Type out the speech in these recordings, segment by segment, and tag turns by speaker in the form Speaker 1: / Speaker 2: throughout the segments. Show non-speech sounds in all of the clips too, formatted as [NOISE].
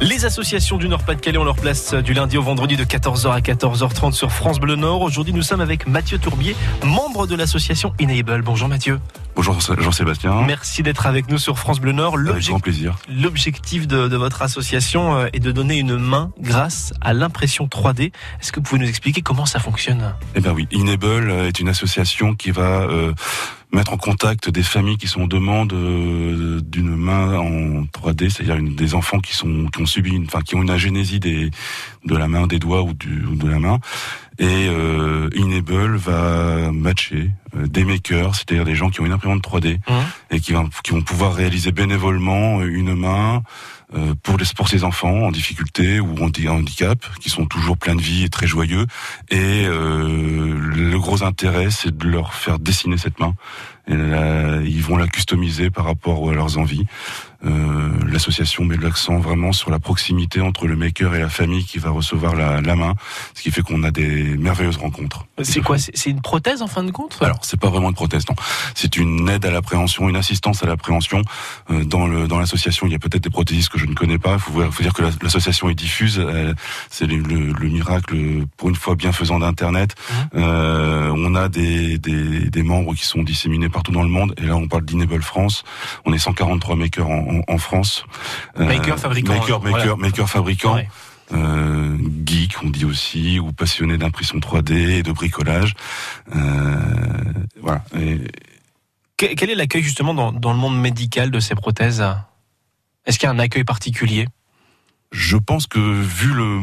Speaker 1: Les associations du Nord-Pas-de-Calais ont leur place du lundi au vendredi de 14h à 14h30 sur France Bleu Nord. Aujourd'hui, nous sommes avec Mathieu Tourbier, membre de l'association Enable. Bonjour Mathieu.
Speaker 2: Bonjour Jean-Sébastien.
Speaker 1: Merci d'être avec nous sur France Bleu Nord.
Speaker 2: Avec grand plaisir.
Speaker 1: L'objectif de, de, votre association euh, est de donner une main grâce à l'impression 3D. Est-ce que vous pouvez nous expliquer comment ça fonctionne?
Speaker 2: Eh bien oui, Enable est une association qui va euh, mettre en contact des familles qui sont en demande euh, d'une main en 3D, c'est-à-dire des enfants qui sont qui ont subi, une, enfin qui ont une agénésie des de la main, des doigts ou, du, ou de la main. Et euh, Enable va matcher euh, des makers, c'est-à-dire des gens qui ont une imprimante 3D
Speaker 1: Mmh.
Speaker 2: et qui, va, qui vont pouvoir réaliser bénévolement une main euh, pour, les, pour ces enfants en difficulté ou en handicap, qui sont toujours pleins de vie et très joyeux. Et euh, le gros intérêt, c'est de leur faire dessiner cette main. Et là, ils vont la customiser par rapport à leurs envies. Euh, L'association met l'accent vraiment sur la proximité entre le maker et la famille qui va recevoir la, la main, ce qui fait qu'on a des merveilleuses rencontres.
Speaker 1: C'est quoi? C'est une prothèse en fin de compte?
Speaker 2: Alors, c'est pas vraiment une prothèse, non. C'est une aide à l'appréhension, une assistance à l'appréhension. Euh, dans le dans l'association, il y a peut-être des prothésistes que je ne connais pas. Il faut, faut dire que l'association est diffuse. Euh, c'est le, le, le, miracle, pour une fois bienfaisant d'Internet.
Speaker 1: Mmh.
Speaker 2: Euh, on a des, des, des, membres qui sont disséminés partout dans le monde. Et là, on parle d'Enable France. On est 143 makers en, France.
Speaker 1: Maker fabricant.
Speaker 2: Maker, maker, voilà. maker fabricant. Ouais. Euh, geek, on dit aussi, ou passionné d'impression 3D et de bricolage. Euh, voilà. Et...
Speaker 1: Quel est l'accueil justement dans, dans, le monde médical de ces prothèses? Est-ce qu'il y a un accueil particulier?
Speaker 2: Je pense que vu le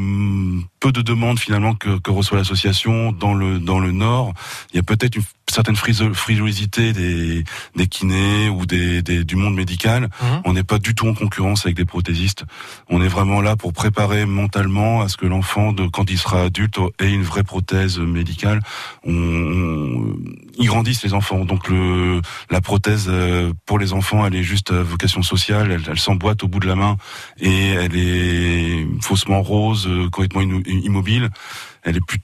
Speaker 2: peu de demandes finalement que, que reçoit l'association dans le dans le Nord, il y a peut-être une certaine frilosité des, des kinés ou des, des du monde médical.
Speaker 1: Mmh.
Speaker 2: On n'est pas du tout en concurrence avec des prothésistes. On est vraiment là pour préparer mentalement à ce que l'enfant, de quand il sera adulte, ait une vraie prothèse médicale. On, on, ils grandissent les enfants, donc le la prothèse euh, pour les enfants, elle est juste à vocation sociale. Elle, elle s'emboîte au bout de la main et elle est faussement rose, euh, complètement immobile. Elle est plus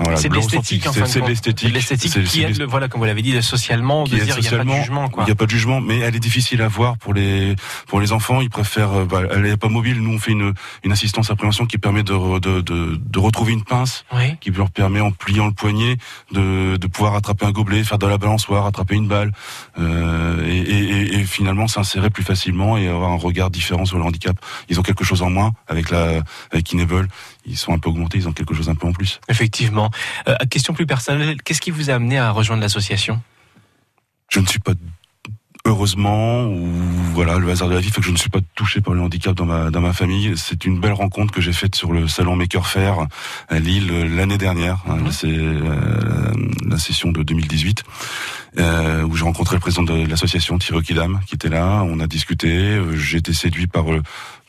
Speaker 1: voilà, c'est de l'esthétique, en
Speaker 2: C'est de l'esthétique.
Speaker 1: l'esthétique qui est, voilà, comme vous l'avez dit, socialement, de dire il n'y a pas de jugement, quoi.
Speaker 2: Il n'y a pas de jugement, mais elle est difficile à voir pour les, pour les enfants. Ils préfèrent, bah, elle n'est pas mobile. Nous, on fait une, une assistance à prévention qui permet de, de, de, de retrouver une pince,
Speaker 1: oui.
Speaker 2: qui leur permet, en pliant le poignet, de, de pouvoir attraper un gobelet, faire de la balançoire, attraper une balle, euh, et, et, et, finalement s'insérer plus facilement et avoir un regard différent sur le handicap. Ils ont quelque chose en moins avec la, avec Enable. Ils sont un peu augmentés, ils ont quelque chose un peu en plus.
Speaker 1: Effectivement. Euh, question plus personnelle, qu'est-ce qui vous a amené à rejoindre l'association?
Speaker 2: Je ne suis pas heureusement ou voilà le hasard de la vie fait que je ne suis pas touché par le handicap dans ma dans ma famille c'est une belle rencontre que j'ai faite sur le salon Maker Faire à Lille l'année dernière hein, c'est euh, la session de 2018 euh, où j'ai rencontré le président de l'association Thierry Kidam qui était là on a discuté euh, j'ai été séduit par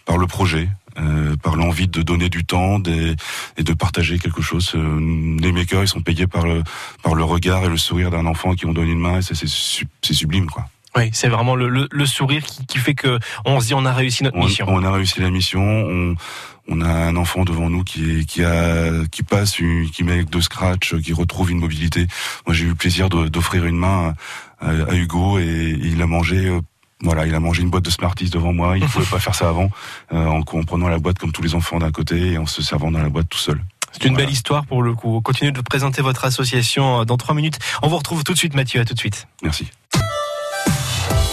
Speaker 2: par le projet euh, par l'envie de donner du temps des, et de partager quelque chose. Euh, les makers, ils sont payés par le, par le regard et le sourire d'un enfant qui ont donné une main et c'est, sublime, quoi.
Speaker 1: Oui, c'est vraiment le, le, le sourire qui, qui, fait que on se dit on a réussi notre
Speaker 2: on,
Speaker 1: mission.
Speaker 2: On a réussi la mission. On, on a un enfant devant nous qui, est, qui a, qui passe, une, qui met de scratch, qui retrouve une mobilité. Moi, j'ai eu le plaisir d'offrir une main à, à, Hugo et, et il a mangé euh, voilà, il a mangé une boîte de Smarties devant moi. Il ne [LAUGHS] pouvait pas faire ça avant, euh, en, en, prenant la boîte comme tous les enfants d'un côté et en se servant dans la boîte tout seul.
Speaker 1: C'est une voilà. belle histoire pour le coup. Continuez de présenter votre association dans trois minutes. On vous retrouve tout de suite, Mathieu. À tout de suite.
Speaker 2: Merci.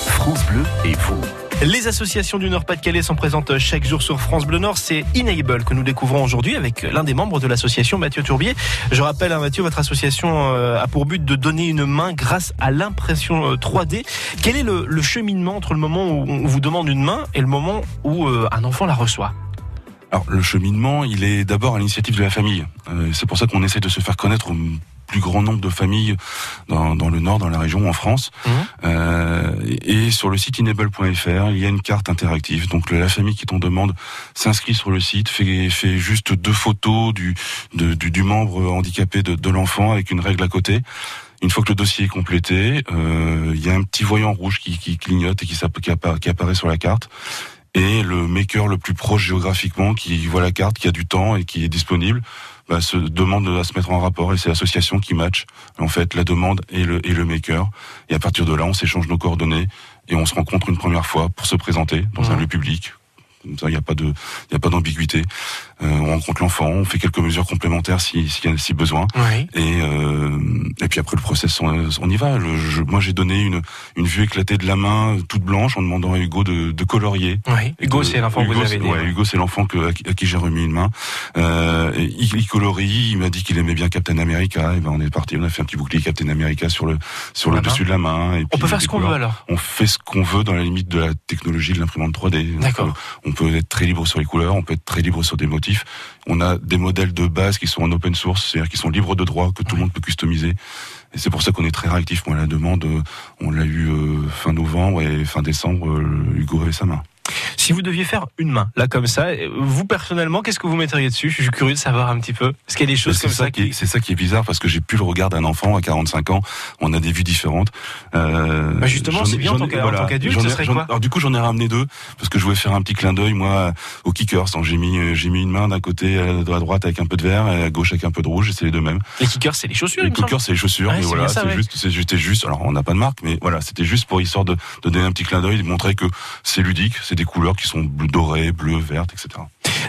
Speaker 3: France Bleu et vous.
Speaker 1: Les associations du Nord-Pas-de-Calais sont présentes chaque jour sur France Bleu Nord. C'est Enable que nous découvrons aujourd'hui avec l'un des membres de l'association, Mathieu Tourbier. Je rappelle, hein, Mathieu, votre association euh, a pour but de donner une main grâce à l'impression 3D. Quel est le, cheminement entre le moment où on vous demande une main et le moment où euh, un enfant la reçoit?
Speaker 2: Alors le cheminement, il est d'abord à l'initiative de la famille. Euh, c'est pour ça qu'on essaie de se faire connaître au plus grand nombre de familles dans, dans le nord, dans la région, en France.
Speaker 1: Mmh.
Speaker 2: Euh, et, sur le site enable.fr, il y a une carte interactive. Donc la famille qui t'en demande s'inscrit sur le site, fait, fait juste deux photos du, de, du, du, membre handicapé de, de l'enfant avec une règle à côté. Une fois que le dossier est complété, euh, il y a un petit voyant rouge qui, qui clignote et qui, qui, apparaît, qui apparaît sur la carte et le maker le plus proche géographiquement qui voit la carte, qui a du temps et qui est disponible, bah, se demande à se mettre en rapport et c'est l'association qui match en fait la demande et le et le maker et à partir de là on s'échange nos coordonnées et on se rencontre une première fois pour se présenter dans un lieu public. Il n'y a pas de, il y a pas d'ambiguïté. Euh, on rencontre l'enfant, on fait quelques mesures complémentaires si, si, si besoin.
Speaker 1: Oui.
Speaker 2: Et, euh, et puis après le process, on, on y va. Le, je- moi, j'ai donné une, une vue éclatée de la main, toute blanche, en demandant à Hugo de, de colorier.
Speaker 1: Oui. Hugo,
Speaker 2: De-
Speaker 1: c'est l'enfant que vous
Speaker 2: Hugo,
Speaker 1: avez né.
Speaker 2: ouais, Hugo, c'est l'enfant que, à, qui- j'ai remis une main. Euh, il, il colorie. Il m'a dit qu'il aimait bien Captain America. Et ben, on est parti. On a fait un petit bouclier Captain America sur le sur le dessus de la main. Et
Speaker 1: On
Speaker 2: puis
Speaker 1: peut faire ce qu'on veut alors.
Speaker 2: On fait ce qu'on veut dans la limite de la technologie de l'imprimante 3D. Donc,
Speaker 1: D'accord.
Speaker 2: On peut être très libre sur les couleurs, on peut être très libre sur des motifs. On a des modèles de base qui sont en open source, c'est-à-dire qui sont libres de droit, que tout le monde peut customiser. Et c'est pour ça qu'on est très réactif. Moi, la demande, on l'a eu euh, fin novembre et fin décembre, euh, Hugo avait sa main.
Speaker 1: Si vous deviez faire une main, là comme ça, euh, vous personnellement, qu'est-ce que vous metteriez dessus? Je suis curieux de savoir un petit peu. Est-ce qu'il y a des choses
Speaker 2: C'est
Speaker 1: comme
Speaker 2: ça,
Speaker 1: ça
Speaker 2: qui est, c'est ça qui est bizarre parce que j'ai plus le regard d'un enfant à 45 ans. On a des vues différentes. Euh,
Speaker 1: Bah justement, c'est bien en tant qu'adulte,
Speaker 2: j'en-
Speaker 1: quoi?
Speaker 2: Alors du coup, j'en ai ramené deux parce que je voulais faire un petit clin d'œil moi aux kickers. Donc j'ai mis euh, j'ai mis une main d'un côté de la droite avec un peu de vert et à gauche avec un peu de rouge. Et c'est les deux mêmes.
Speaker 1: Les kickers, c'est les chaussures,
Speaker 2: Les kickers, c'est les chaussures. Mais voilà, c'est juste, j'étais juste. Alors on n'a pas de marque, mais voilà, c'était juste pour histoire de, de donner un petit clin d'œil, de montrer que c'est ludique. C'est des couleurs qui sont bleu doré, bleu, verte, etc.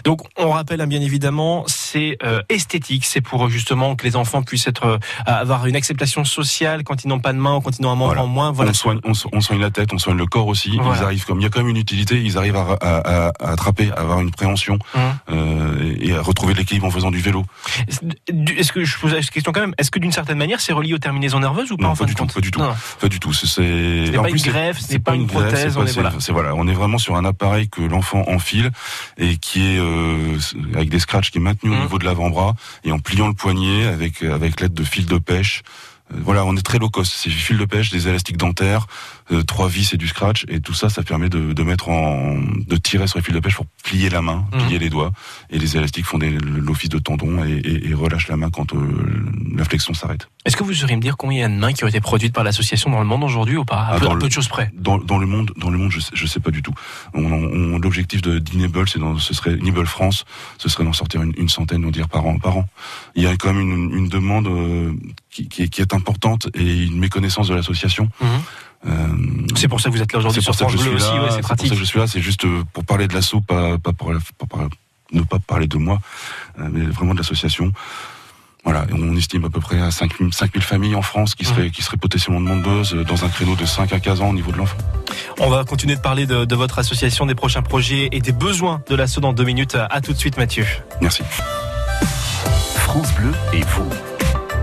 Speaker 1: Donc, on rappelle hein, bien évidemment, c'est euh, esthétique, c'est pour euh, justement que les enfants puissent être euh, avoir une acceptation sociale quand ils n'ont pas de main ou quand ils n'ont un membre
Speaker 2: Voilà.
Speaker 1: en moins. Voilà.
Speaker 2: On, soigne, on, so- on soigne la tête, on soigne le corps aussi.
Speaker 1: Voilà.
Speaker 2: Ils arrivent comme il y a quand même une utilité. Ils arrivent à, à- à- à attraper, à avoir une préhension euh, à retrouver l'équilibre en faisant du vélo.
Speaker 1: Est-ce que je pose cette question quand même Est-ce que d'une certaine manière, c'est relié aux terminaisons nerveuses ou pas
Speaker 2: Non,
Speaker 1: en
Speaker 2: pas
Speaker 1: fin
Speaker 2: du
Speaker 1: de
Speaker 2: tout, pas du tout.
Speaker 1: Non.
Speaker 2: Pas du tout. C'est-
Speaker 1: Ce pas
Speaker 2: plus,
Speaker 1: une greffe, ce
Speaker 2: c'est
Speaker 1: n'est pas une
Speaker 2: greffe,
Speaker 1: prothèse,
Speaker 2: c'est
Speaker 1: on est voilà.
Speaker 2: On est vraiment sur un appareil que l'enfant enfile et qui est euh, avec des scratchs qui est maintenu au
Speaker 1: Mhm.
Speaker 2: niveau de l'avant-bras et en pliant le poignet avec avec l'aide de fils de pêche. Euh, Voilà, on est très low cost. C'est du fil de pêche, des élastiques dentaires, euh, trois vis et du scratch, et tout ça, ça permet de, de mettre en, de tirer sur les fils de pêche pour plier la main,
Speaker 1: Mhm.
Speaker 2: plier les doigts, et les élastiques font l'office de tendon et, et, et relâchent la main quand euh, la flexion s'arrête.
Speaker 1: Est-ce que vous sauriez me dire combien il y a de mains qui ont été produites par l'association dans le monde aujourd'hui ou pas? À
Speaker 2: Ah,
Speaker 1: peu,
Speaker 2: le-
Speaker 1: de choses près.
Speaker 2: Dans, dans le monde, dans le monde, je sais, je sais pas du tout. On, on- L'objectif de d'Enable, c'est ce serait Enable France, ce serait d'en sortir une, une centaine, on dire par an, par an. Il y a quand même une, une demande euh, qui, qui est, qui est importante et une méconnaissance de l'association.
Speaker 1: Mhm.
Speaker 2: Euh,
Speaker 1: C'est pour ça que vous êtes là aujourd'hui
Speaker 2: c'est
Speaker 1: sur
Speaker 2: pour ça que
Speaker 1: France
Speaker 2: je
Speaker 1: Bleu
Speaker 2: suis
Speaker 1: aussi,
Speaker 2: là.
Speaker 1: ouais, c'est
Speaker 2: c'est pour ça
Speaker 1: pratique.
Speaker 2: que je suis là. C'est juste euh, pour parler de l'assaut, pas, pas, pour, pas ne pas parler de moi, euh, mais vraiment de l'association. Voilà, et on estime à peu près à 5000 5000 familles en France qui seraient, qui seraient potentiellement demandeuses dans un créneau de 5 à 15 ans au niveau de l'enfant.
Speaker 1: On va continuer de parler de, de votre association, des prochains projets et des besoins de l'assaut dans deux minutes. À tout de suite, Mathieu.
Speaker 2: Merci.
Speaker 3: France Bleu et vous.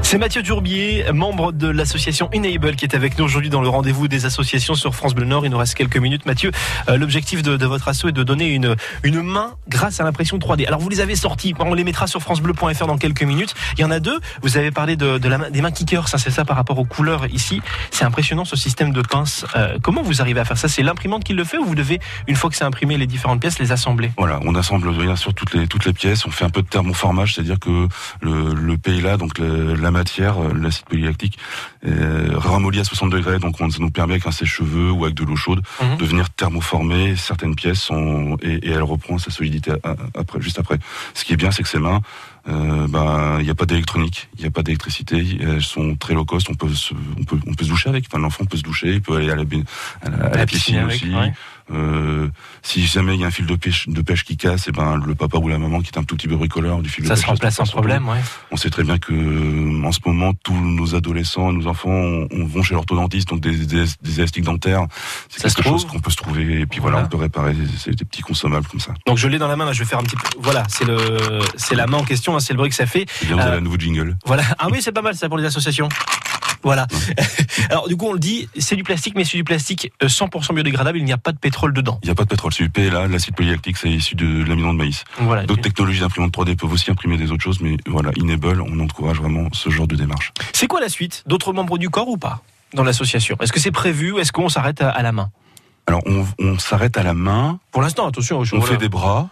Speaker 1: C'est Mathieu Durbier, membre de l'association Enable, qui est avec nous aujourd'hui dans le rendez-vous des associations sur France Bleu Nord. Il nous reste quelques minutes. Mathieu, euh, l'objectif de, votre asso est de donner une, une main grâce à l'impression 3D. Alors vous les avez sortis, on les mettra sur francebleu.fr dans quelques minutes. Il y en a deux. Vous avez parlé de, des mains kickers, ça c'est ça par rapport aux couleurs ici. C'est impressionnant ce système de pince. Euh, comment vous arrivez à faire ça? C'est l'imprimante qui le fait ou vous devez, une fois que c'est imprimé, les différentes pièces, les assembler?
Speaker 2: Voilà, on assemble bien sûr toutes les toutes les pièces. On fait un peu de thermoformage, c'est-à-dire que le, le PLA, donc la matière, euh, l'acide polylactique, euh, ramollit à 60 degrés. Donc on, ça nous permet avec un sèche-cheveux ou avec de l'eau chaude
Speaker 1: Mhm.
Speaker 2: de venir thermoformer certaines pièces sont, et, et elle reprend sa solidité à- après, juste après. Ce qui est bien, c'est que ces mains, euh, ben, il n'y a pas d'électronique, il n'y a pas d'électricité, elles sont très low cost. On peut se, on peut, on peut se doucher avec. Enfin, l'enfant peut se doucher, il peut aller à la, baign- à la, à la piscine,
Speaker 1: avec,
Speaker 2: aussi.
Speaker 1: ouais.
Speaker 2: Euh, si jamais il y a un fil de pêche, de pêche qui casse, et ben le papa ou la maman qui est un tout petit peu bricoleur du fil
Speaker 1: Ça
Speaker 2: de
Speaker 1: se
Speaker 2: pêche.
Speaker 1: remplace sans
Speaker 2: passe partout.
Speaker 1: problème, ouais.
Speaker 2: On sait très bien que euh, en ce moment tous nos adolescents, nos enfants, on, on vont chez l'orthodontiste, donc des, des, des élastiques dentaires, c'est
Speaker 1: Ça se
Speaker 2: quelque chose qu'on peut se trouver. Et puis voilà,
Speaker 1: Voilà.
Speaker 2: on peut réparer. C'est des petits consommables comme ça.
Speaker 1: Donc je l'ai dans la main, là, je vais faire un petit peu. Voilà, c'est le, c'est la main en question, hein, c'est le bruit que ça fait.
Speaker 2: Bien, vous
Speaker 1: Euh,
Speaker 2: avez un nouveau jingle.
Speaker 1: Voilà. Ah oui, c'est pas mal ça pour les associations. Voilà. [LAUGHS] Alors du coup, on le dit, c'est du plastique, mais c'est du plastique euh, 100% biodégradable. Il n'y a pas de pétrole dedans.
Speaker 2: Il n'y a pas de pétrole, c'est UP, là, l'acide polylactique, c'est issu de l'amidon de maïs.
Speaker 1: Voilà.
Speaker 2: D'autres technologies d'imprimante 3D peuvent aussi imprimer des autres choses, mais voilà, Enable, on encourage vraiment ce genre de démarche.
Speaker 1: C'est quoi la suite? D'autres membres du corps ou pas dans l'association? Est-ce que c'est prévu? Ou est-ce qu'on s'arrête à, à la main?
Speaker 2: Alors, on, on s'arrête à la main,
Speaker 1: Pour l'instant, attention. je-
Speaker 2: on
Speaker 1: voilà.
Speaker 2: fait des bras,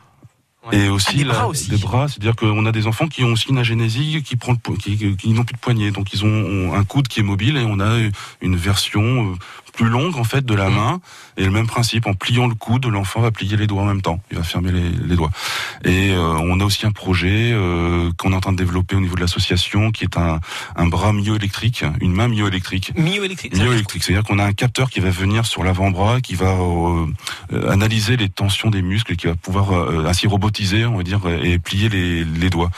Speaker 1: Ouais.
Speaker 2: Et aussi,
Speaker 1: Ah, des
Speaker 2: la-
Speaker 1: bras aussi.
Speaker 2: des bras, c'est-à-dire qu'on a des enfants qui ont aussi une agénésie qui prend le po- qui, qui n'ont plus de poignet, donc ils ont un coude qui est mobile et on a une version euh, plus longue en fait de la
Speaker 1: Mhm.
Speaker 2: main. Et le même principe en pliant le coude l'enfant va plier les doigts en même temps. Il va fermer les, les doigts. Et euh, on a aussi un projet euh, qu'on est en train de développer au niveau de l'association qui est un, un bras myoélectrique une main myoélectrique.
Speaker 1: Myoélectrique.
Speaker 2: myoélectrique. C'est-à-dire qu'on a un capteur qui va venir sur l'avant-bras qui va euh, euh, analyser les tensions des muscles et qui va pouvoir euh, ainsi robotiser on va dire et plier les, les doigts.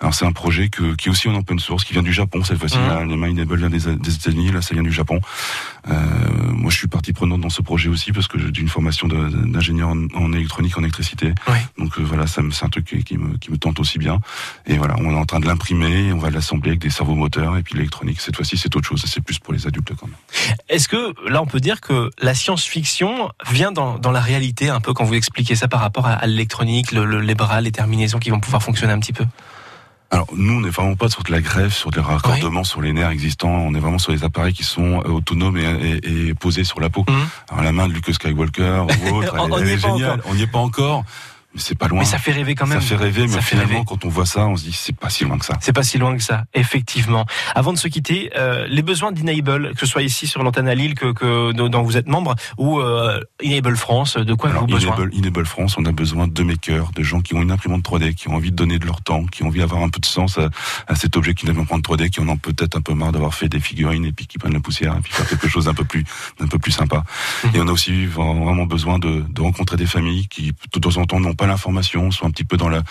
Speaker 2: Alors c'est un projet que, qui est aussi en open source qui vient du Japon cette fois-ci. Là, les mains Enable vient des, des États-Unis là ça vient du Japon. Euh, moi, je suis partie prenante dans ce projet aussi parce que j'ai une formation d'ingénieur en, en électronique, en électricité.
Speaker 1: Oui.
Speaker 2: Donc euh, voilà, ça c'est un truc qui, qui me, qui me tente aussi bien. Et voilà, on est en train de l'imprimer, on va l'assembler avec des servomoteurs et puis l'électronique. Cette fois-ci, c'est autre chose. C'est plus pour les adultes quand même.
Speaker 1: Est-ce que là on peut dire que la science-fiction vient dans, dans la réalité un peu quand vous expliquez ça par rapport à, à l'électronique, le- le- les bras, les terminaisons qui vont pouvoir fonctionner un petit peu?
Speaker 2: Alors nous, on n'est vraiment pas sur de la greffe, sur des raccordements sur les nerfs existants. On est vraiment sur des appareils qui sont euh, autonomes et, et- et posés sur la peau.
Speaker 1: Mhm.
Speaker 2: Alors la main de Luke Skywalker ou autre,
Speaker 1: On- [LAUGHS]
Speaker 2: elle,
Speaker 1: on
Speaker 2: elle
Speaker 1: n'y est
Speaker 2: géniale. On n'y est pas encore, c'est pas loin.
Speaker 1: Mais ça fait rêver quand même.
Speaker 2: Ça fait rêver, mais
Speaker 1: Ça
Speaker 2: finalement,
Speaker 1: rêver.
Speaker 2: quand on voit ça, on se dit c'est pas si loin que ça.
Speaker 1: C'est pas si loin que ça, effectivement. Avant de se quitter, euh, les besoins d'Enable, que ce soit ici sur l'antenne à Lille, que, que dont vous êtes membre, ou euh, Enable France, de quoi
Speaker 2: Alors,
Speaker 1: avez-vous besoin
Speaker 2: Enable, Enable France, on a besoin de makers, de gens qui ont une imprimante 3D, qui ont envie de donner de leur temps, qui ont envie d'avoir un peu de sens à, à cet objet qui est une imprimante 3D, qui en ont peut-être un peu marre d'avoir fait des figurines et puis qui prennent la poussière et puis faire quelque chose d'un peu plus, d'un peu plus sympa.
Speaker 1: Mhm.
Speaker 2: Et on a aussi vraiment besoin de, de rencontrer des familles qui, de temps en temps, n'ont pas l'information, sont un petit peu dans la,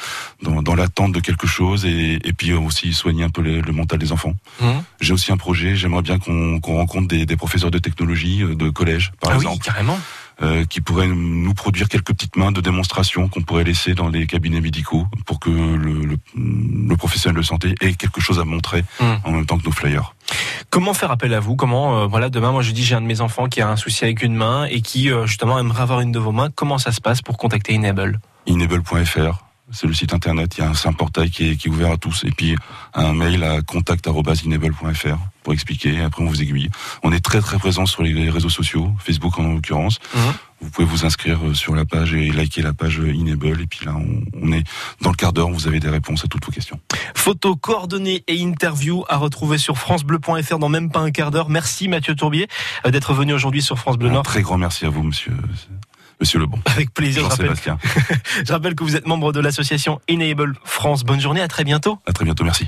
Speaker 2: dans, dans l'attente de quelque chose et, et puis aussi soigner un peu le, le mental des enfants.
Speaker 1: Mhm.
Speaker 2: J'ai aussi un projet, j'aimerais bien qu'on qu'on rencontre des, des professeurs de technologie, euh, de collège, par
Speaker 1: Ah
Speaker 2: exemple
Speaker 1: oui, carrément.
Speaker 2: euh, qui pourraient nous produire quelques petites mains de démonstration qu'on pourrait laisser dans les cabinets médicaux pour que le, le, le professionnel de santé ait quelque chose à montrer
Speaker 1: Mm.
Speaker 2: en même temps que nos flyers.
Speaker 1: Comment faire appel à vous? Comment, euh, voilà, demain, moi je dis j'ai un de mes enfants qui a un souci avec une main et qui euh, justement aimerait avoir une de vos mains. Comment ça se passe pour contacter Enable?
Speaker 2: Enable.fr, c'est le site internet, il y a un, c'est un portail qui est, qui est ouvert à tous et puis un mail à contact@enable.fr pour expliquer après on vous aiguille. On est très très présent sur les réseaux sociaux, Facebook en l'occurrence.
Speaker 1: Mhm.
Speaker 2: Vous pouvez vous inscrire euh, sur la page et liker la page Enable et puis là on, on est dans le quart d'heure, vous avez des réponses à toutes vos questions.
Speaker 1: Photos, coordonnées et interviews à retrouver sur francebleu.fr dans même pas un quart d'heure. Merci Mathieu Tourbier euh, d'être venu aujourd'hui sur France Bleu
Speaker 2: Un
Speaker 1: Nord.
Speaker 2: très grand merci à vous monsieur Monsieur Lebon.
Speaker 1: Avec plaisir, je rappelle, [LAUGHS] je rappelle que vous êtes membre de l'association Enable France. Bonne journée, à très bientôt.
Speaker 2: À très bientôt, merci.